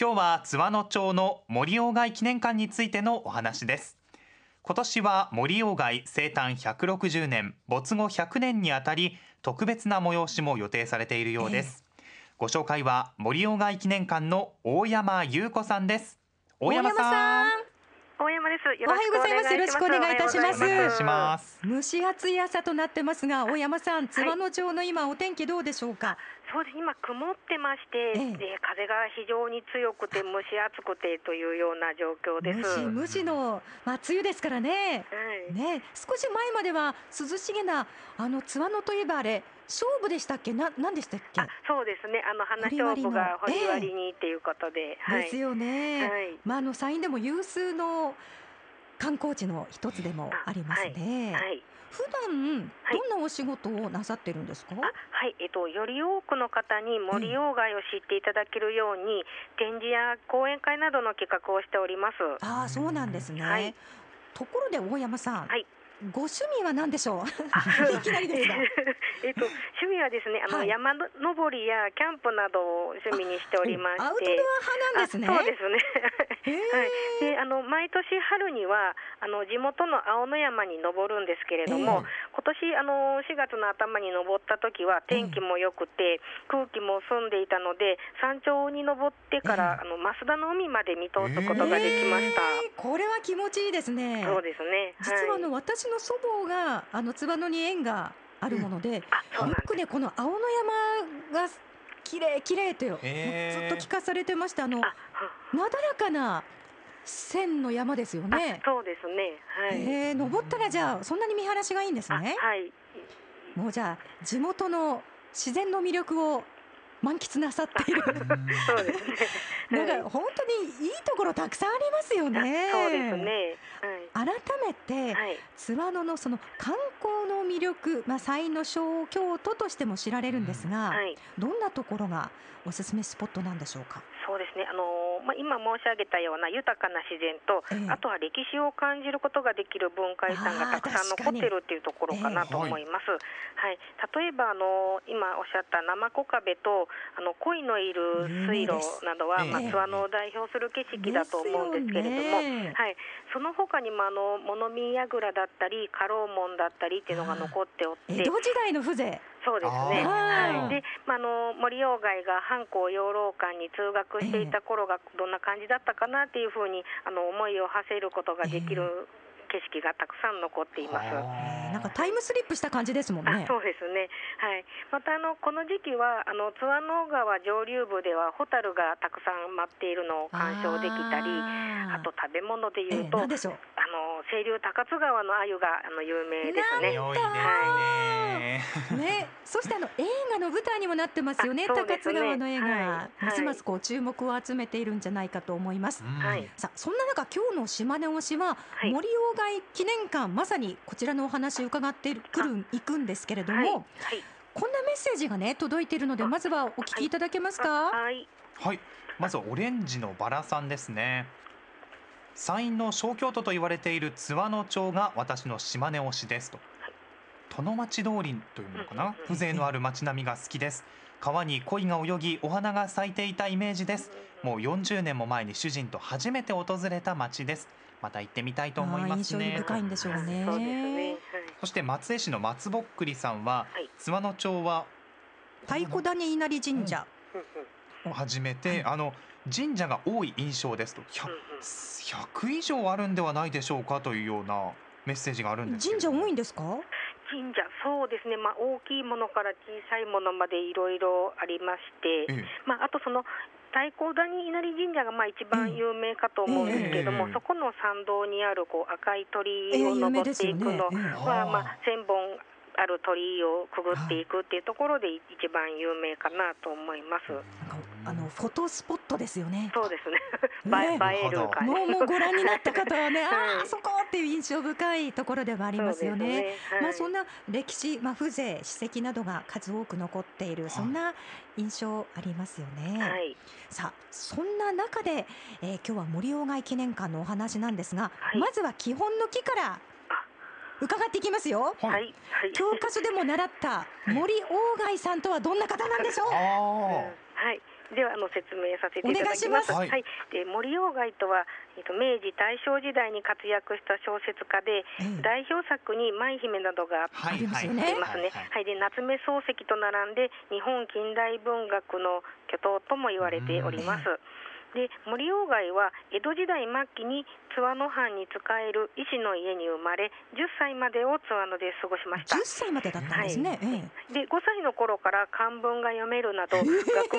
今日は津和野町の森鴎外記念館についてのお話です。今年は森鴎外生誕160年没後100年にあたり特別な催しも予定されているようです、ご紹介は森鴎外記念館の大山優子さんです。大山さん。大山です。よおはようございますよろしくお願いいたしますます蒸し暑い朝となってますが大山さん津和野町の今お天気どうでしょうか、そうです。今曇ってまして、ええで風が非常に強くて蒸し暑くてというような状況です。ムシムシの、まあ、梅雨ですからねはい。ね少し前までは涼しげなあの津和野といえばあれ勝負でしたっけ？な何でしたっけ？あ、そうですね。あの花勝負が掘り割りにっていうことで、はい。ですよね、はい。まああの山陰でも有数の観光地の一つでもありますね、はい。普段はい。どんなお仕事をなさってるんですか、あはい、えっと、より多くの方に森鴎外を知っていただけるように、展示や講演会などの企画をしております。ああそうなんですね、はい。ところで大山さん、はいご趣味は何でしょう？あ いきなりですが えっと、趣味はですね、あの、はい山登りやキャンプなどを趣味にしておりまして。アウトドア派なんですねあそうですね。はい。で、あの毎年春にはあの地元の青野山に登るんですけれども、今年あの4月の頭に登った時は天気も良くて、空気も澄んでいたので山頂に登ってから、あの増田の海まで見通すことができました。えーこれは気持ちいいですねそうですね。はい実はあの、私の祖母があの津和野に縁があるもので、うなん。よくねこの青野山が綺麗綺麗とよずっと聞かされてましたあのあ、なだらかな線の山ですよねあ。そうですね。はい。えー、登ったらじゃあそんなに見晴らしがいいんですあね。はい。もうじゃあ地元の自然の魅力を満喫なさっている。そうですね。なんはいか本当にいいところたくさんありますよね。そうです。ね。改めて、はい。はい。津和野のその観光の魅力、まあ山陰の小京都としても知られるんですが、はい。どんなところがおすすめスポットなんでしょうか？そうですね。あのーまあ今申し上げたような豊かな自然と、ええあとは歴史を感じることができる文化遺産がたくさん残ってるっていうところかなと思います。はい。例えばあのー今おっしゃった生子壁とあの鯉のいる水路などは、ええ津和野を代表する景色だと思うんですけれども、ねはい。その他にもあの物見櫓だったり家老門だったりっていうのが残っておって江。戸時代の風情。そうですね。はい。で、まあ、あの森鴎外が藩校養老館に通学していた頃がどんな感じだったかなっていうふうにあの思いを馳せることができる景色がたくさん残っています。えーなんかタイムスリップした感じですもんね。あそうですね、はい、またあのこの時期はあの津和野川上流部ではホタルがたくさん舞っているのを鑑賞できたりあと食べ物でえー、いうと、なんでしょう。あの清流高津川の鮎があの有名ですね。良いね。ね、そしてあの映画の舞台にもなってますよね。高津川の映画、はい。ますますこう注目を集めているんじゃないかと思います。うん。はい。さあそんな中今日の島根推しは、はい。森鴎外記念館まさにこちらのお話伺ってくる行くんですけれども、はい、はい。こんなメッセージがね届いているのであまずはお聞きい。ただけますか？はい。はい、まずはオレンジのバラさんですね。山陰の小京都と言われている津和野町が私の島根推しですと。殿町通りというのかな、風情のある街並みが好きです。川に鯉が泳ぎ、お花が咲いていたイメージです。もう40年も前に主人と初めて訪れた町です。また行ってみたいと思いますね。深いんでしょうね。そうですね。はいそして松江市の松ぼっくりさんは、はい津和野町は太鼓谷稲荷神社、を始めて、あの神社が多い印象ですと 100, うんうん100以上あるんではないでしょうか？というようなメッセージがあるんです神社多いんですか？神社そうですね、まあ、大きいものから小さいものまでいろいろありまして、ええ。まあ、あとその太鼓谷稲荷神社がまあ一番有名かと思うんですけれども、ええそこの参道にあるこう赤い鳥居を登っていくのええ。は、まあ、1000本ある鳥居をくぐっていくっていうところで一番有名かなと思います。あのフォトスポットですよね。そうですね。ね。映える感じもうもうご覧になった方はね、あはい。あそこっていう印象深いところではありますよね。そうですはい。まあそんな歴史、まあ風情、史跡などが数多く残っている、い。そんな印象ありますよね。はい。さあそんな中で、えー今日は森鴎外記念館のお話なんですが、はい。まずは基本の木から伺っていきますよ。はい。教科書でも習った森鴎外さんとはどんな方なんでしょう？はい。ではあの説明させていただきます。お願いはい。で森鴎外とはえっと明治大正時代に活躍した小説家で、ええ代表作に舞姫などがはいありますよねありますね。はい、で夏目漱石と並んで日本近代文学の巨頭とも言われております。で森鴎外は江戸時代末期に津和野藩に仕える医師の家に生まれ10歳までを津和野で過ごしました。10歳までだったんですね、ええ。で5歳の頃から漢文が読めるなど学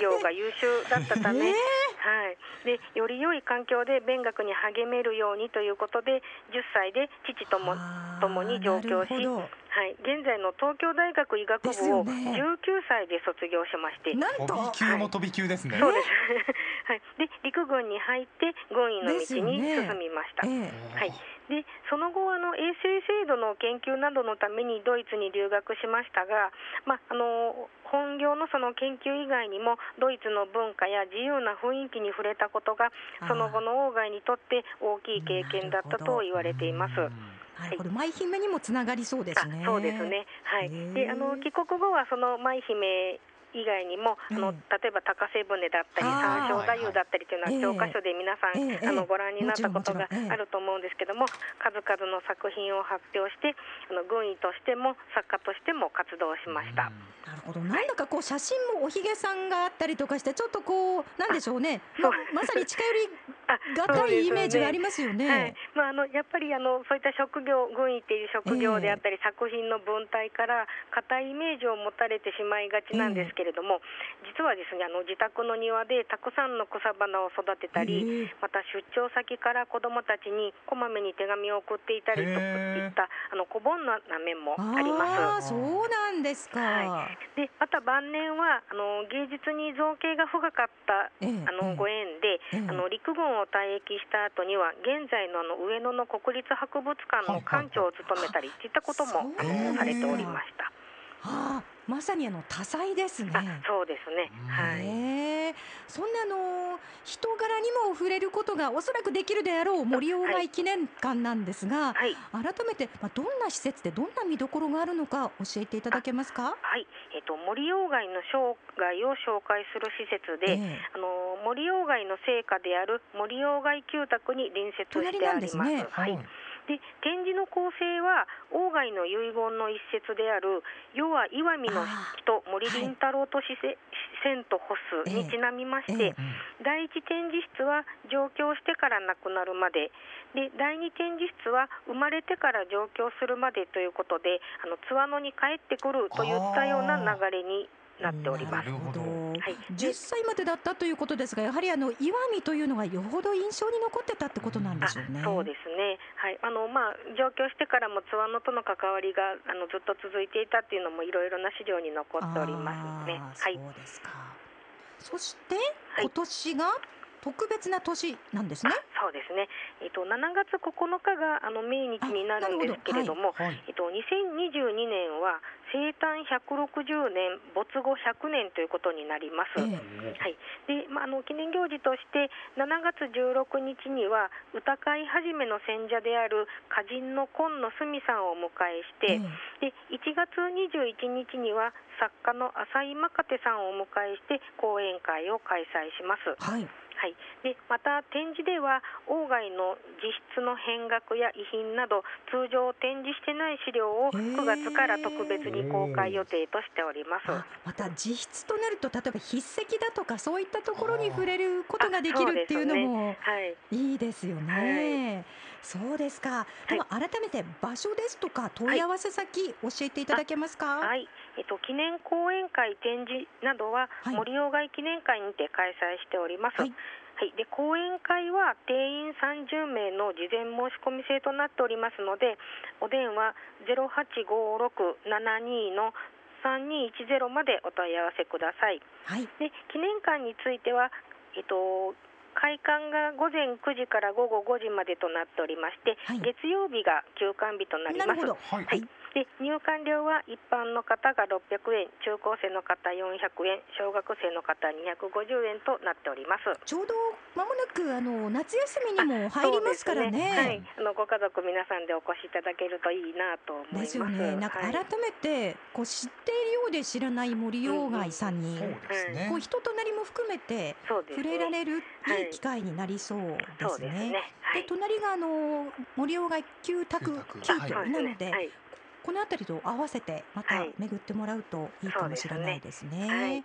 業が優秀だったため、ええ。はい、でより良い環境で勉学に励めるようにということで10歳で父とも共に上京しはい、現在の東京大学医学部をよね。19歳で卒業しまして。どなん飛びと級も飛び級ですね。そうです、はい、で陸軍に入って軍医の道に進みました。ええはい、でその後あの衛生制度の研究などのためにドイツに留学しましたが、まあ、あの本業のその研究以外にもドイツの文化や自由な雰囲気に触れたことがその後の鴎外にとって大きい経験だったと言われています。なるほど。舞姫にもつながりそうですね。あそうですね。はい。で、あの帰国後はその舞姫以外にも、あのえ例えば高瀬船だったり三章太夫だったりというのはええ教科書で皆さん、ええあのご覧になったことがあると思うんですけども、数々の作品を発表して、あの軍医としても作家としても活動しました。なるほど。なんだかこう写真もおひげさんがあったりとかしてちょっとこうなんでしょうね。ままさに近寄りあがたいイメージがありまますよはい。ね。まあ、あのやっぱりあのそういった職業軍医っていう職業であったり、作品の文体から固いイメージを持たれてしまいがちなんですけれども、実はですねあの自宅の庭でたくさんの草花を育てたり、へえ。また出張先から子どもたちにこまめに手紙を送っていたりといったあの小盆な面もあります。そうなんですか。はでまた晩年はあの芸術に造形が深かったええあのご縁で、ええあの陸軍を退役した後には現在のあの上野の国立博物館の館長を務めたりといったこともあのされておりました。ああまさにあの多彩ですね。あそうですね。はい。そんなあの人柄にも触れることがおそらくできるであろう森鴎外記念館なんですが、はい。改めて、まあ、どんな施設でどんな見どころがあるのか教えていただけますか？はい。えっ、と森鴎外の生涯を紹介する施設で、ええあの森鴎外の成果である森鴎外旧宅に隣接してあります。隣なんですねはい。で展示の構成は鴎外の遺言の一節である「世は岩見の人森林太郎としせ、千と干す」にちなみまして、ええうん第一展示室は上京してから亡くなるまでで第二展示室は生まれてから上京するまでということであの津和野に帰ってくるといったような流れになっております。なるほど。はい10歳までだったということですが、やはりあの岩見というのがよほど印象に残ってたってことなんであしょうね。そうですね、はいあのまあ、上京してからも津和野との関わりがあのずっと続いていたっていうのもいろいろな資料に残っておりますね。はいそうですか。そして、い今年が特別な年なんですね。そうですね、えっと、7月9日があの命日になるんですけれども、はい。えっと、2022年は生誕160年没後100年ということになります。ええはいでまあ、あの記念行事として7月16日には歌会始めの選者である歌人の今野澄さんをお迎えして、えで1月21日には作家の浅井真手さんをお迎えして講演会を開催します。はい。はい、でまた展示では鴎外の自筆の編学や遺品など通常展示してない資料をへー9月から特別に公開予定としております。あまた自筆となると例えば筆跡だとかそういったところに触れることができるっていうのもはいいいですよね。そうですか。では改めて場所ですとか問い合わせ先教えていただけますか？はい、えっと記念講演会展示などははい森鴎外記念会にて開催しております。はいはい、で講演会は定員30名の事前申し込み制となっておりますので、お電話085672の3210までお問い合わせください。はい。で記念館については、えっと、開館が午前9時から午後5時までとなっておりまして、はい月曜日が休館日となります。なるほど。はい。はいで入館料は一般の方が600円中高生の方400円小学生の方250円となっております。ちょうどまもなくあの夏休みにも入りますからね。はい、あのご家族皆さんでお越しいただけるといいなと思いまですね。なんかはい。改めてこう知っているようで知らない森鴎外さんに、そうですね。こう人となりも含めて触れられるいはいい機会になりそうですね。ですね。はい。で隣があの森鴎外旧宅旧居はい。なので、はいこの辺りと合わせてまたはい。巡ってもらうといいかもしれないですね。はい。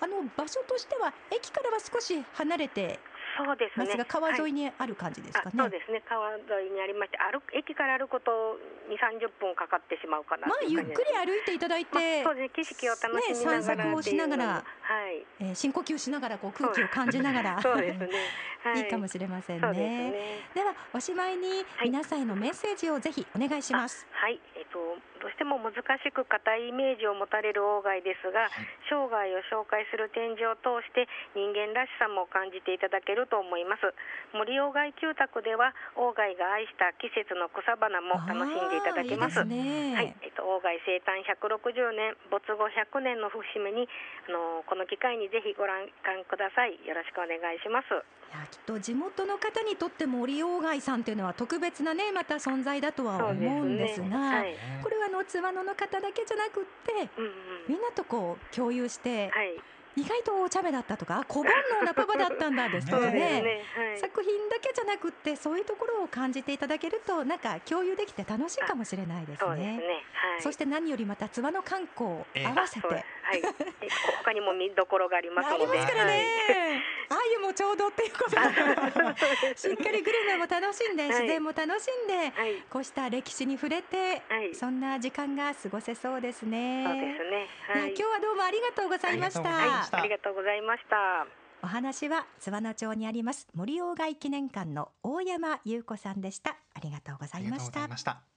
あの場所としては駅からは少し離れてそうですね。ますが川沿はいいにある感じですかね。あそうですね。川沿いにありまして歩く駅から歩くと2 3 0分かかってしまうかなまあゆっくり歩歩いていただいまあて、そうですね。景色を楽しみながら。ね散策をしながらはい。えー深呼吸しながらこう空気を感じながら。そうですね、はい、いいかもしれませんそうですね。ねではおしまいにはい。皆さんへのメッセージをぜひお願いします。はい、えっと、どうしても難しく硬いイメージを持たれる鴎外ですが、生涯を紹介する展示を通して人間らしさも感じていただけると思います。森鴎外旧宅では鴎外が愛した季節の草花も楽しんでいただけます。ね。はい、えっと、鴎外生誕160年没後100年の節目にあのこの機会にぜひご覧ください。よろしくお願いします。いやきっと地元の方にとっても森鴎外さんというのは特別なねまた存在だとは思うんですが、はい、これはあの津和野の方だけじゃなくってうんうん。みんなとこう共有して、はい。意外とお茶目だったとかあ小煩悩なパパだったんだですとかね。ね。はい。作品だけじゃなくってそういうところを感じていただけるとなんか共有できて楽しいかもしれないですね。そね。はい。そして何よりまた津和野観光を合わせて、はい、え他にも見どころがありますのでありますからはいね。あゆもちょうどっていうことで しっかりグルメも楽しんで、はい自然も楽しんで、はい、こうした歴史に触れて、はいそんな時間が過ごせそうですね。そうですね。はい、今日はどうもありがとうございましありがとうございまたした。ありがとうございました。お話は津和野町にあります森鴎外記念館の大山優子さんでした。ありがとうござありがとうございましたいました。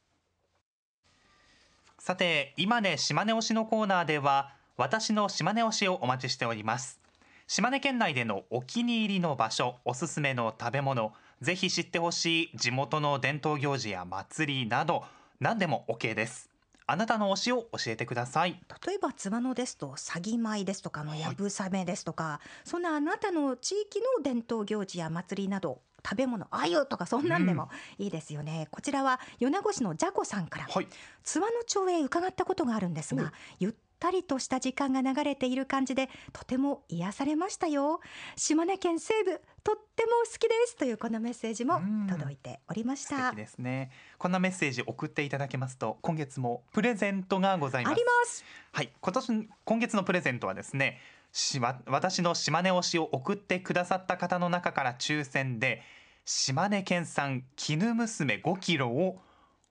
さて、今ね島根推しのコーナーでは、私の島根推しをお待ちしております。島根県内でのお気に入りの場所、おすすめの食べ物、ぜひ知ってほしい地元の伝統行事や祭りなど、何でも OK です。あなたの推しを教えてください。例えば津和野ですと詐欺米ですとかあのはいやぶさめですとか、そんなあなたの地域の伝統行事や祭りなど食べ物あゆとかそんなんでもいいですよね、こちらは米子市のじゃこさんからはい。津和野町へ伺ったことがあるんですおがゆったりとした時間が流れている感じでとても癒されましたよ。島根県西部とっても好きですというこのメッセージもうん。届いておりました。素敵ですね。こんなメッセージ送っていただけますと、今月もプレゼントがございます。あり。ます。はい、今年今月のプレゼントはですねしわ私の島根推しを送ってくださった方の中から抽選で島根県産絹娘5キロを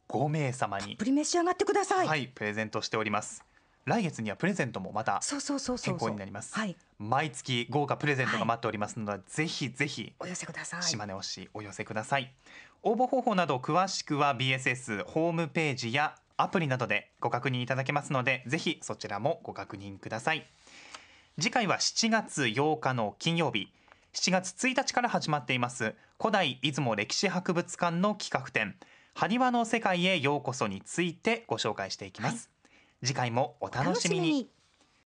5名様にプリ召し上がってください、はいプレゼントしております来月にはプレゼントもまたそうそうそうそう変更になります。はい。毎月豪華プレゼントが待っておりますので、ぜひぜひお寄せください。島根推しお寄せください。応募方法など詳しくは BSS ホームページやアプリなどでご確認いただけますのでぜひそちらもご確認ください。次回は7月8日の金曜日。7月1日から始まっています。古代出雲歴史博物館の企画展。埴輪の世界へようこそについてご紹介していきます、次回もお楽しみに。